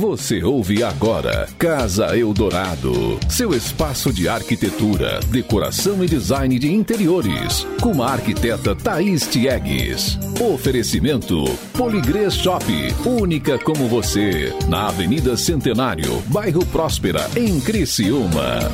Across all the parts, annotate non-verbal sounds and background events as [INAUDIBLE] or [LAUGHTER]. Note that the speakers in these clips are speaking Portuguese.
Você ouve agora Casa Eldorado, seu espaço de arquitetura, decoração e design de interiores, com a arquiteta Thaís Tiegues. Oferecimento Poligrês Shop, única como você, na Avenida Centenário, bairro Próspera, em Criciúma.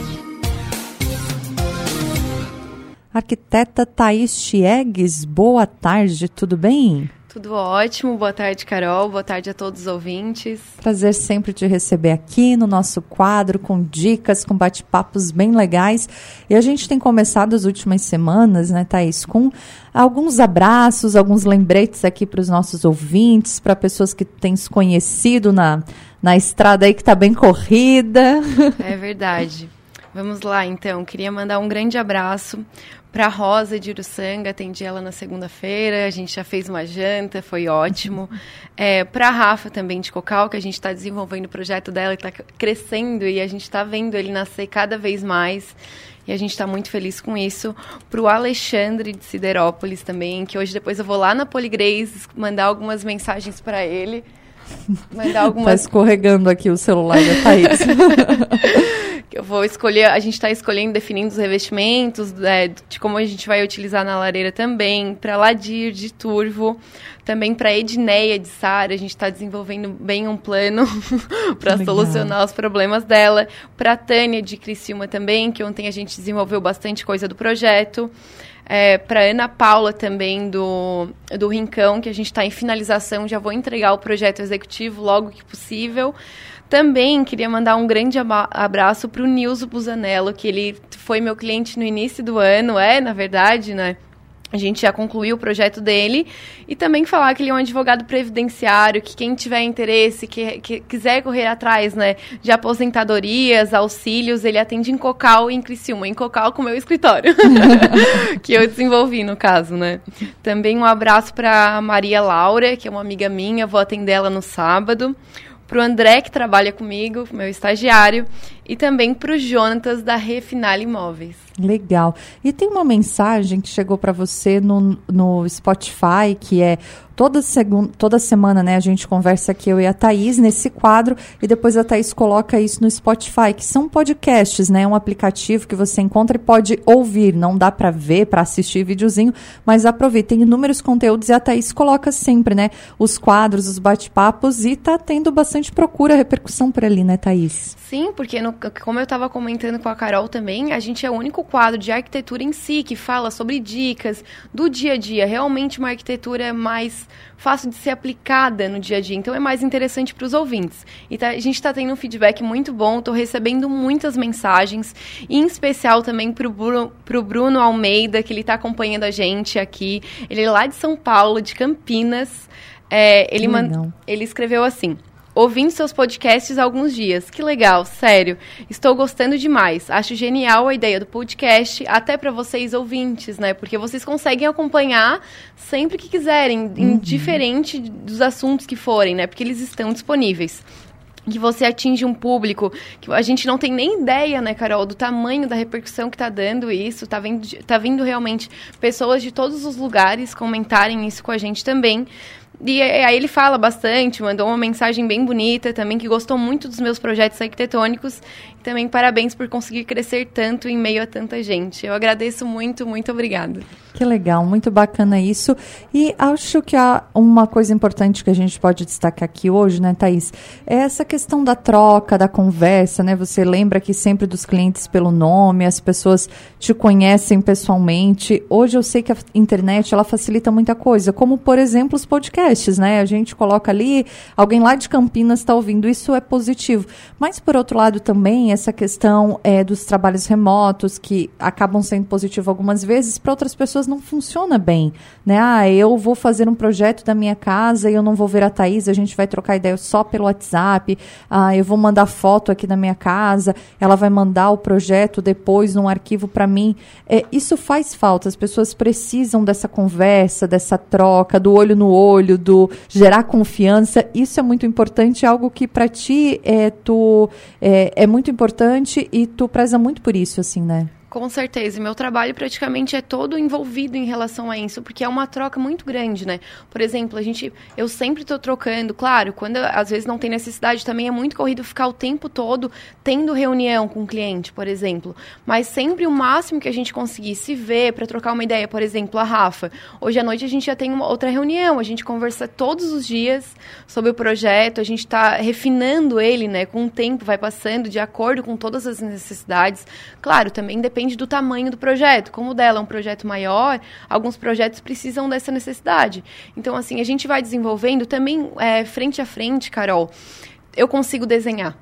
Arquiteta Thaís Tiegues, boa tarde, tudo bem? Tudo ótimo. Boa tarde, Carol. Boa tarde a todos os ouvintes. Prazer sempre te receber aqui no nosso quadro com dicas, com bate-papos bem legais. E a gente tem começado as últimas semanas, né, Thaís, com alguns abraços, alguns lembretes aqui para os nossos ouvintes, para pessoas que têm se conhecido na, na estrada aí que está bem corrida. É verdade. Vamos lá, então. Queria mandar um grande abraço para Rosa de Uruçanga, atendi ela na segunda-feira, a gente já fez uma janta, foi ótimo. [LAUGHS] É, para Rafa também de Cocal, que a gente está desenvolvendo o projeto dela, está crescendo e a gente está vendo ele nascer cada vez mais. E a gente está muito feliz com isso. Para o Alexandre de Siderópolis também, que hoje depois eu vou lá na Poligrace mandar algumas mensagens para ele. Mandar [LAUGHS] algumas... Tá escorregando aqui o celular da Thaís. [LAUGHS] eu vou escolher, a gente está escolhendo, definindo os revestimentos, é, de como a gente vai utilizar na lareira também, para Ladir de Turvo, também para Edneia de Sara, a gente está desenvolvendo bem um plano [LAUGHS] para solucionar os problemas dela, para Tânia de Criciúma também, que ontem a gente desenvolveu bastante coisa do projeto. É, para Ana Paula também do, do Rincão, que a gente está em finalização, já vou entregar o projeto executivo logo que possível. Também queria mandar um grande abraço para o Nilson Busanello, que ele foi meu cliente no início do ano, é, na verdade, né? A gente já concluiu o projeto dele. E também falar que ele é um advogado previdenciário, que quem tiver interesse, que, que quiser correr atrás né, de aposentadorias, auxílios, ele atende em Cocal e em Criciúma. Em Cocal com o meu escritório, [LAUGHS] que eu desenvolvi no caso, né? Também um abraço para Maria Laura, que é uma amiga minha, vou atender ela no sábado para o André, que trabalha comigo, meu estagiário, e também para o Jonatas, da Refinal Imóveis. Legal. E tem uma mensagem que chegou para você no, no Spotify, que é toda, segunda, toda semana, né, a gente conversa aqui, eu e a Thaís, nesse quadro, e depois a Thaís coloca isso no Spotify, que são podcasts, né, um aplicativo que você encontra e pode ouvir, não dá para ver, para assistir videozinho, mas aproveita, tem inúmeros conteúdos e a Thaís coloca sempre, né, os quadros, os bate-papos e tá tendo bastante procura, repercussão por ali, né, Thaís? Sim, porque no, como eu estava comentando com a Carol também, a gente é o único quadro de arquitetura em si que fala sobre dicas do dia a dia. Realmente uma arquitetura mais fácil de ser aplicada no dia a dia. Então é mais interessante para os ouvintes. E tá, a gente está tendo um feedback muito bom, estou recebendo muitas mensagens, em especial também para o Bruno, Bruno Almeida, que ele está acompanhando a gente aqui. Ele é lá de São Paulo, de Campinas. É, ele, man, ele escreveu assim ouvindo seus podcasts há alguns dias. Que legal, sério. Estou gostando demais. Acho genial a ideia do podcast, até para vocês ouvintes, né? Porque vocês conseguem acompanhar sempre que quiserem, uhum. indiferente dos assuntos que forem, né? Porque eles estão disponíveis que você atinge um público que a gente não tem nem ideia, né, Carol, do tamanho da repercussão que está dando isso. Tá vindo, tá vindo realmente pessoas de todos os lugares comentarem isso com a gente também. E aí ele fala bastante, mandou uma mensagem bem bonita também, que gostou muito dos meus projetos arquitetônicos. Também parabéns por conseguir crescer tanto em meio a tanta gente. Eu agradeço muito, muito obrigada. Que legal, muito bacana isso. E acho que há uma coisa importante que a gente pode destacar aqui hoje, né, Thaís? É essa questão da troca, da conversa, né? Você lembra aqui sempre dos clientes pelo nome, as pessoas te conhecem pessoalmente. Hoje eu sei que a internet, ela facilita muita coisa, como, por exemplo, os podcasts, né? A gente coloca ali, alguém lá de Campinas está ouvindo, isso é positivo. Mas, por outro lado, também essa questão é, dos trabalhos remotos, que acabam sendo positivos algumas vezes, para outras pessoas não funciona bem, né? Ah, eu vou fazer um projeto da minha casa e eu não vou ver a Thaís, a gente vai trocar ideia só pelo WhatsApp. Ah, eu vou mandar foto aqui da minha casa, ela vai mandar o projeto depois num arquivo para mim. É, isso faz falta, as pessoas precisam dessa conversa, dessa troca, do olho no olho, do gerar confiança. Isso é muito importante, algo que para ti é, tu, é, é muito importante e tu preza muito por isso, assim, né? Com certeza. E meu trabalho praticamente é todo envolvido em relação a isso, porque é uma troca muito grande, né? Por exemplo, a gente, eu sempre estou trocando, claro, quando às vezes não tem necessidade, também é muito corrido ficar o tempo todo tendo reunião com o cliente, por exemplo. Mas sempre o máximo que a gente conseguir se ver para trocar uma ideia, por exemplo, a Rafa. Hoje à noite a gente já tem uma outra reunião, a gente conversa todos os dias sobre o projeto, a gente está refinando ele, né? Com o tempo vai passando de acordo com todas as necessidades. Claro, também depende depende do tamanho do projeto. Como o dela é um projeto maior, alguns projetos precisam dessa necessidade. Então, assim, a gente vai desenvolvendo também é, frente a frente, Carol. Eu consigo desenhar.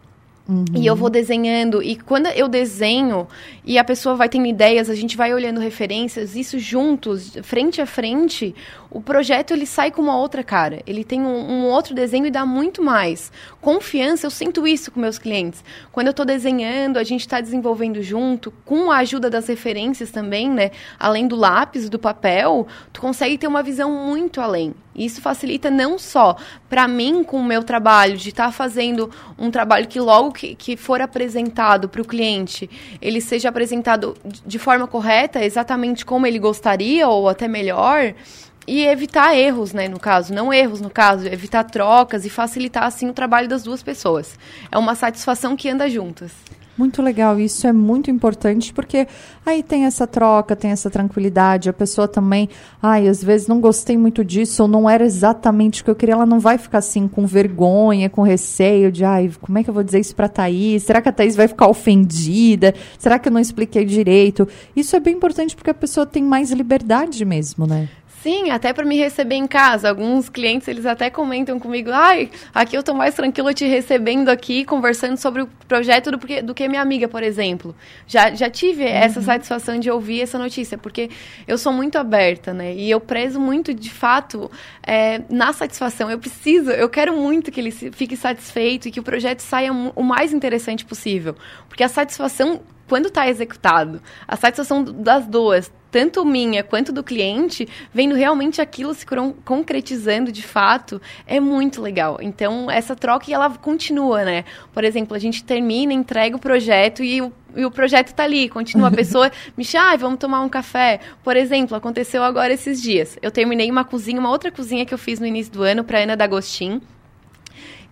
Uhum. E eu vou desenhando, e quando eu desenho e a pessoa vai tendo ideias, a gente vai olhando referências, isso juntos, frente a frente, o projeto ele sai com uma outra cara. Ele tem um, um outro desenho e dá muito mais. Confiança, eu sinto isso com meus clientes. Quando eu estou desenhando, a gente está desenvolvendo junto, com a ajuda das referências também, né? Além do lápis, do papel, tu consegue ter uma visão muito além. Isso facilita não só para mim com o meu trabalho, de estar tá fazendo um trabalho que logo que, que for apresentado para o cliente, ele seja apresentado de forma correta, exatamente como ele gostaria ou até melhor, e evitar erros, né, no caso, não erros no caso, evitar trocas e facilitar assim o trabalho das duas pessoas. É uma satisfação que anda juntas. Muito legal, isso é muito importante porque aí tem essa troca, tem essa tranquilidade, a pessoa também, ai, às vezes não gostei muito disso ou não era exatamente o que eu queria, ela não vai ficar assim com vergonha, com receio de, ai, como é que eu vou dizer isso para Thaís? Será que a Thaís vai ficar ofendida? Será que eu não expliquei direito? Isso é bem importante porque a pessoa tem mais liberdade mesmo, né? Sim, até para me receber em casa. Alguns clientes, eles até comentam comigo, ai, aqui eu estou mais tranquilo te recebendo aqui, conversando sobre o projeto do, do que minha amiga, por exemplo. Já, já tive uhum. essa satisfação de ouvir essa notícia, porque eu sou muito aberta, né? E eu prezo muito, de fato, é, na satisfação. Eu preciso, eu quero muito que ele fique satisfeito e que o projeto saia o mais interessante possível. Porque a satisfação quando está executado, a satisfação das duas, tanto minha quanto do cliente, vendo realmente aquilo se concretizando de fato, é muito legal. Então, essa troca ela continua, né? Por exemplo, a gente termina, entrega o projeto e o e o projeto está ali, continua. A [LAUGHS] pessoa me chama, ah, vamos tomar um café. Por exemplo, aconteceu agora esses dias. Eu terminei uma cozinha, uma outra cozinha que eu fiz no início do ano para Ana D'Agostin.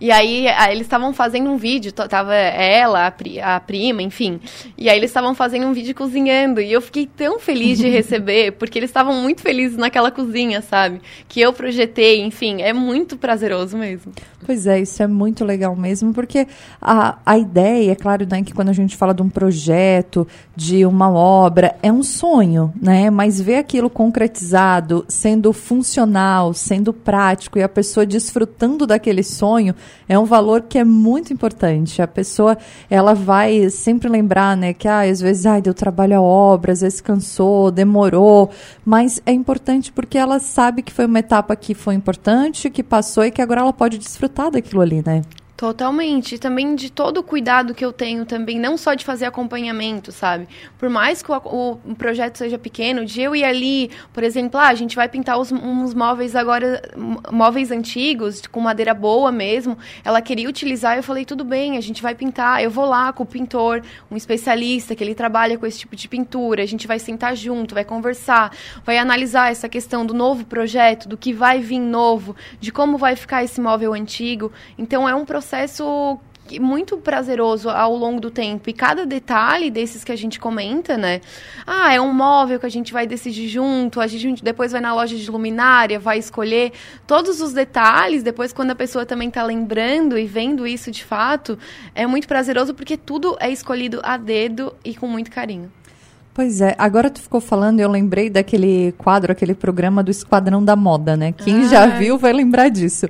E aí eles estavam fazendo um vídeo, tava ela, a, pri, a prima, enfim. E aí eles estavam fazendo um vídeo cozinhando. E eu fiquei tão feliz de [LAUGHS] receber, porque eles estavam muito felizes naquela cozinha, sabe? Que eu projetei, enfim, é muito prazeroso mesmo. Pois é, isso é muito legal mesmo, porque a, a ideia, é claro, né, que quando a gente fala de um projeto, de uma obra, é um sonho, né? Mas ver aquilo concretizado, sendo funcional, sendo prático e a pessoa desfrutando daquele sonho, é um valor que é muito importante. A pessoa, ela vai sempre lembrar, né, que ah, às vezes, ai, deu trabalho a obra, às vezes cansou, demorou, mas é importante porque ela sabe que foi uma etapa que foi importante, que passou e que agora ela pode desfrutar daquilo ali, né? Totalmente. E também de todo o cuidado que eu tenho também, não só de fazer acompanhamento, sabe? Por mais que o, o, projeto seja pequeno, de eu ir ali, por exemplo, ah, a gente vai pintar os, uns móveis agora, móveis antigos, com madeira boa mesmo. Ela queria utilizar, eu falei, tudo bem, a gente vai pintar. Eu vou lá com o pintor, um especialista que ele trabalha com esse tipo de pintura, a gente vai sentar junto, vai conversar, vai analisar essa questão do novo projeto, do que vai vir novo, de como vai ficar esse móvel antigo. Então é um processo processo muito prazeroso ao longo do tempo. E cada detalhe desses que a gente comenta, né? Ah, é um móvel que a gente vai decidir junto, a gente depois vai na loja de luminária, vai escolher todos os detalhes. Depois, quando a pessoa também está lembrando e vendo isso de fato, é muito prazeroso porque tudo é escolhido a dedo e com muito carinho. Pois é, agora tu ficou falando, eu lembrei daquele quadro, aquele programa do Esquadrão da Moda, né? Quem ah. já viu vai lembrar disso.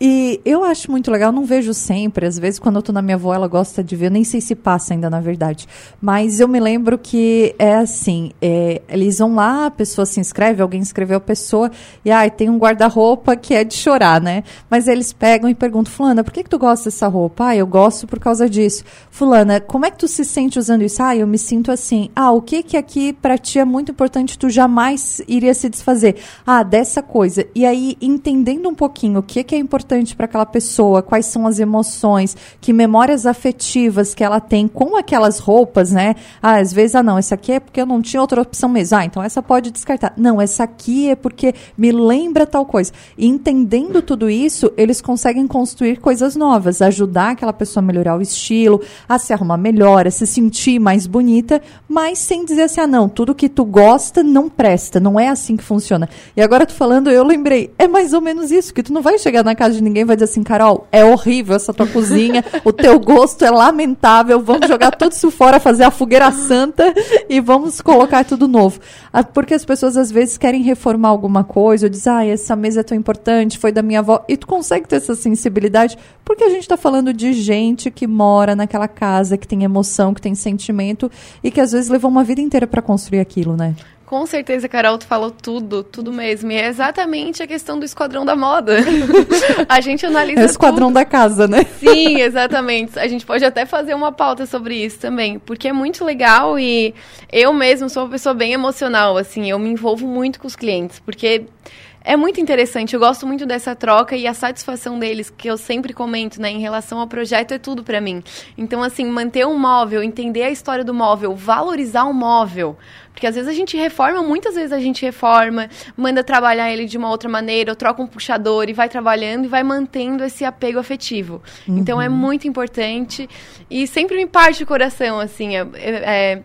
E eu acho muito legal, não vejo sempre, às vezes quando eu tô na minha avó, ela gosta de ver, nem sei se passa ainda, na verdade. Mas eu me lembro que é assim, é, eles vão lá, a pessoa se inscreve, alguém inscreveu a pessoa, e ai, tem um guarda-roupa que é de chorar, né? Mas eles pegam e perguntam, fulana, por que, que tu gosta dessa roupa? Ah, eu gosto por causa disso. Fulana, como é que tu se sente usando isso? Ah, eu me sinto assim. Ah, o que que aqui para ti é muito importante, tu jamais iria se desfazer. Ah, dessa coisa. E aí, entendendo um pouquinho o que, que é importante para aquela pessoa, quais são as emoções, que memórias afetivas que ela tem com aquelas roupas, né? Ah, às vezes, ah, não, essa aqui é porque eu não tinha outra opção mesmo. Ah, então essa pode descartar. Não, essa aqui é porque me lembra tal coisa. E entendendo tudo isso, eles conseguem construir coisas novas, ajudar aquela pessoa a melhorar o estilo, a se arrumar melhor, a se sentir mais bonita, mas sem dizer assim, ah, não, tudo que tu gosta não presta, não é assim que funciona. E agora tu falando, eu lembrei, é mais ou menos isso, que tu não vai chegar na casa de ninguém e vai dizer assim, Carol, é horrível essa tua cozinha, o teu gosto é lamentável, vamos jogar tudo isso fora, fazer a fogueira santa e vamos colocar tudo novo. Ah, porque as pessoas às vezes querem reformar alguma coisa, ou dizem, ah, essa mesa é tão importante, foi da minha avó, e tu consegue ter essa sensibilidade, porque a gente está falando de gente que mora naquela casa, que tem emoção, que tem sentimento, e que às vezes levou uma vida inteira para construir aquilo, né? Com certeza, Carol, tu falou tudo, tudo mesmo. E é exatamente a questão do esquadrão da moda. [LAUGHS] a gente analisa. É o esquadrão tudo. da casa, né? Sim, exatamente. A gente pode até fazer uma pauta sobre isso também, porque é muito legal e eu mesmo sou uma pessoa bem emocional, assim, eu me envolvo muito com os clientes, porque é muito interessante, eu gosto muito dessa troca e a satisfação deles, que eu sempre comento, né, em relação ao projeto, é tudo para mim. Então, assim, manter um móvel, entender a história do móvel, valorizar o móvel. Porque às vezes a gente reforma, muitas vezes a gente reforma, manda trabalhar ele de uma outra maneira, ou troca um puxador e vai trabalhando e vai mantendo esse apego afetivo. Uhum. Então é muito importante e sempre me parte o coração, assim, é, é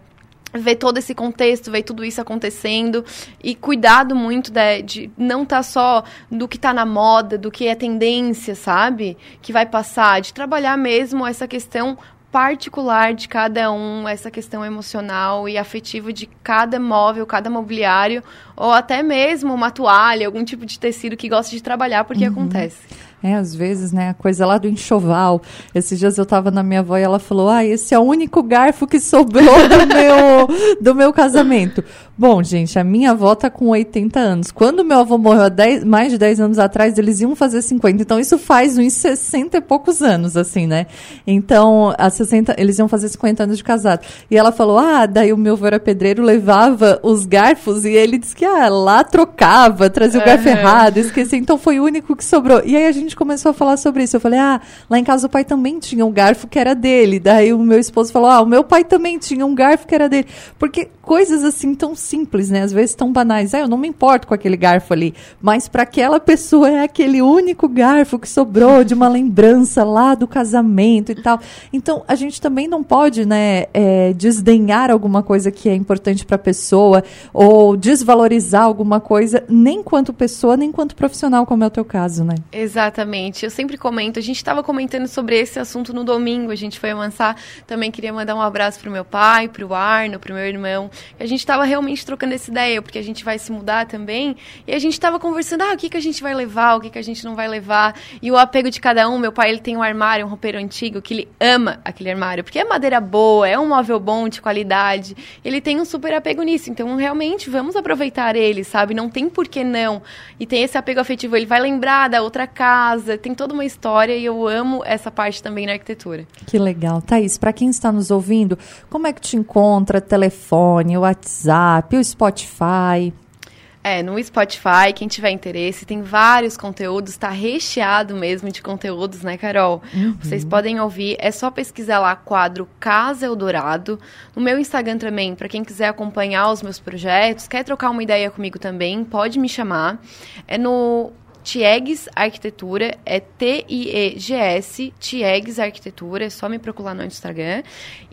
ver todo esse contexto, ver tudo isso acontecendo e cuidado muito de, de não estar tá só do que está na moda, do que é tendência, sabe? Que vai passar, de trabalhar mesmo essa questão particular de cada um, essa questão emocional e afetiva de cada móvel, cada mobiliário, ou até mesmo uma toalha, algum tipo de tecido que gosta de trabalhar, porque uhum. acontece. É, às vezes, né, a coisa lá do enxoval. Esses dias eu tava na minha avó e ela falou: "Ah, esse é o único garfo que sobrou do meu do meu casamento". Bom, gente, a minha avó tá com 80 anos. Quando meu avô morreu há 10, mais de 10 anos atrás, eles iam fazer 50. Então, isso faz uns 60 e poucos anos, assim, né? Então, a 60, eles iam fazer 50 anos de casado. E ela falou: ah, daí o meu avô era pedreiro, levava os garfos e ele disse que, ah, lá trocava, trazia o garfo uhum. errado, esqueci. Então, foi o único que sobrou. E aí a gente começou a falar sobre isso. Eu falei: ah, lá em casa o pai também tinha um garfo que era dele. Daí o meu esposo falou: ah, o meu pai também tinha um garfo que era dele. Porque coisas assim tão simples, né? Às vezes tão banais. Ah, eu não me importo com aquele garfo ali. Mas para aquela pessoa é aquele único garfo que sobrou de uma lembrança lá do casamento e tal. Então, a gente também não pode, né, é, desdenhar alguma coisa que é importante para a pessoa ou desvalorizar alguma coisa, nem quanto pessoa, nem quanto profissional, como é o teu caso, né? Exatamente. Eu sempre comento. A gente estava comentando sobre esse assunto no domingo. A gente foi avançar. Também queria mandar um abraço pro meu pai, pro Arno, pro meu irmão. A gente estava realmente trocando essa ideia, porque a gente vai se mudar também. E a gente estava conversando, ah, o que, que a gente vai levar, o que, que a gente não vai levar. E o apego de cada um, meu pai, ele tem um armário, um roupeiro antigo, que ele ama aquele armário, porque é madeira boa, é um móvel bom, de qualidade. Ele tem um super apego nisso. Então, realmente, vamos aproveitar ele, sabe? Não tem por que não. E tem esse apego afetivo, ele vai lembrar da outra casa, tem toda uma história e eu amo essa parte também na arquitetura. Que legal. Thaís, para quem está nos ouvindo, como é que te encontra? Telefone, WhatsApp, o Spotify? É, no Spotify, quem tiver interesse, tem vários conteúdos, está recheado mesmo de conteúdos, né, Carol? Uhum. Vocês podem ouvir, é só pesquisar lá quadro Casa Eldorado. No meu Instagram também, para quem quiser acompanhar os meus projetos, quer trocar uma ideia comigo também, pode me chamar. É no Tiegs Arquitetura, é T-I-E-G-S, Tiegs Arquitetura, é só me procurar no Instagram.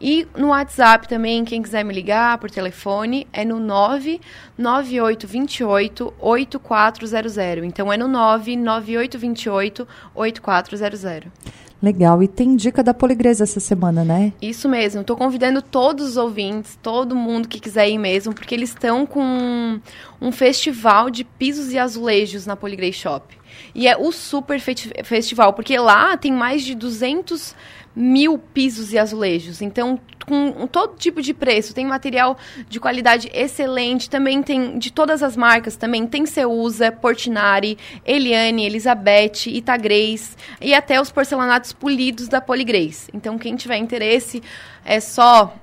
E no WhatsApp também, quem quiser me ligar por telefone, é no 99828 8400. Então é no 99828 8400. Legal. E tem dica da Poligresa essa semana, né? Isso mesmo. Estou convidando todos os ouvintes, todo mundo que quiser ir mesmo, porque eles estão com um festival de pisos e azulejos na Poligresa Shop. E é o super festival, porque lá tem mais de 200 mil pisos e azulejos. Então, com todo tipo de preço. Tem material de qualidade excelente, também tem de todas as marcas, também tem Ceusa, Portinari, Eliane, Elizabeth, Itagrês e até os porcelanatos polidos da Poligrês. Então, quem tiver interesse, é só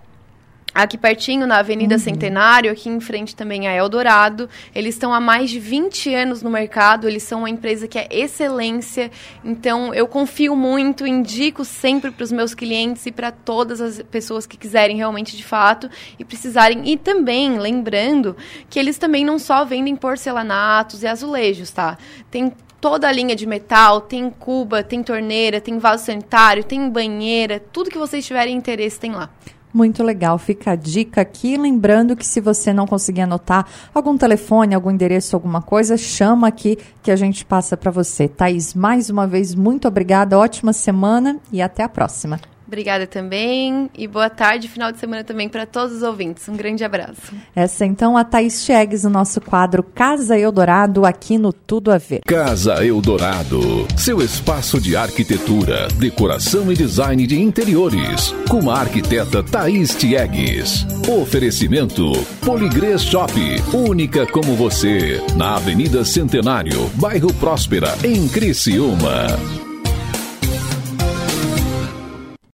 aqui pertinho, na Avenida uhum. Centenário, aqui em frente também a Eldorado. Eles estão há mais de 20 anos no mercado, eles são uma empresa que é excelência. Então, eu confio muito, indico sempre para os meus clientes e para todas as pessoas que quiserem realmente de fato e precisarem. E também, lembrando que eles também não só vendem porcelanatos e azulejos, tá? Tem toda a linha de metal, tem cuba, tem torneira, tem vaso sanitário, tem banheira, tudo que vocês tiverem interesse tem lá. Muito legal, fica a dica aqui. Lembrando que se você não conseguir anotar algum telefone, algum endereço, alguma coisa, chama aqui que a gente passa para você. Thaís, mais uma vez, muito obrigada, ótima semana e até a próxima. Obrigada também e boa tarde, final de semana também para todos os ouvintes. Um grande abraço. Essa então a Thaís Chegues no nosso quadro Casa Eldorado aqui no Tudo a Ver. Casa Eldorado, seu espaço de arquitetura, decoração e design de interiores, com a arquiteta Thaís Tiegues. Oferecimento Poligrês Shop, única como você, na Avenida Centenário, bairro Próspera, em Criciúma.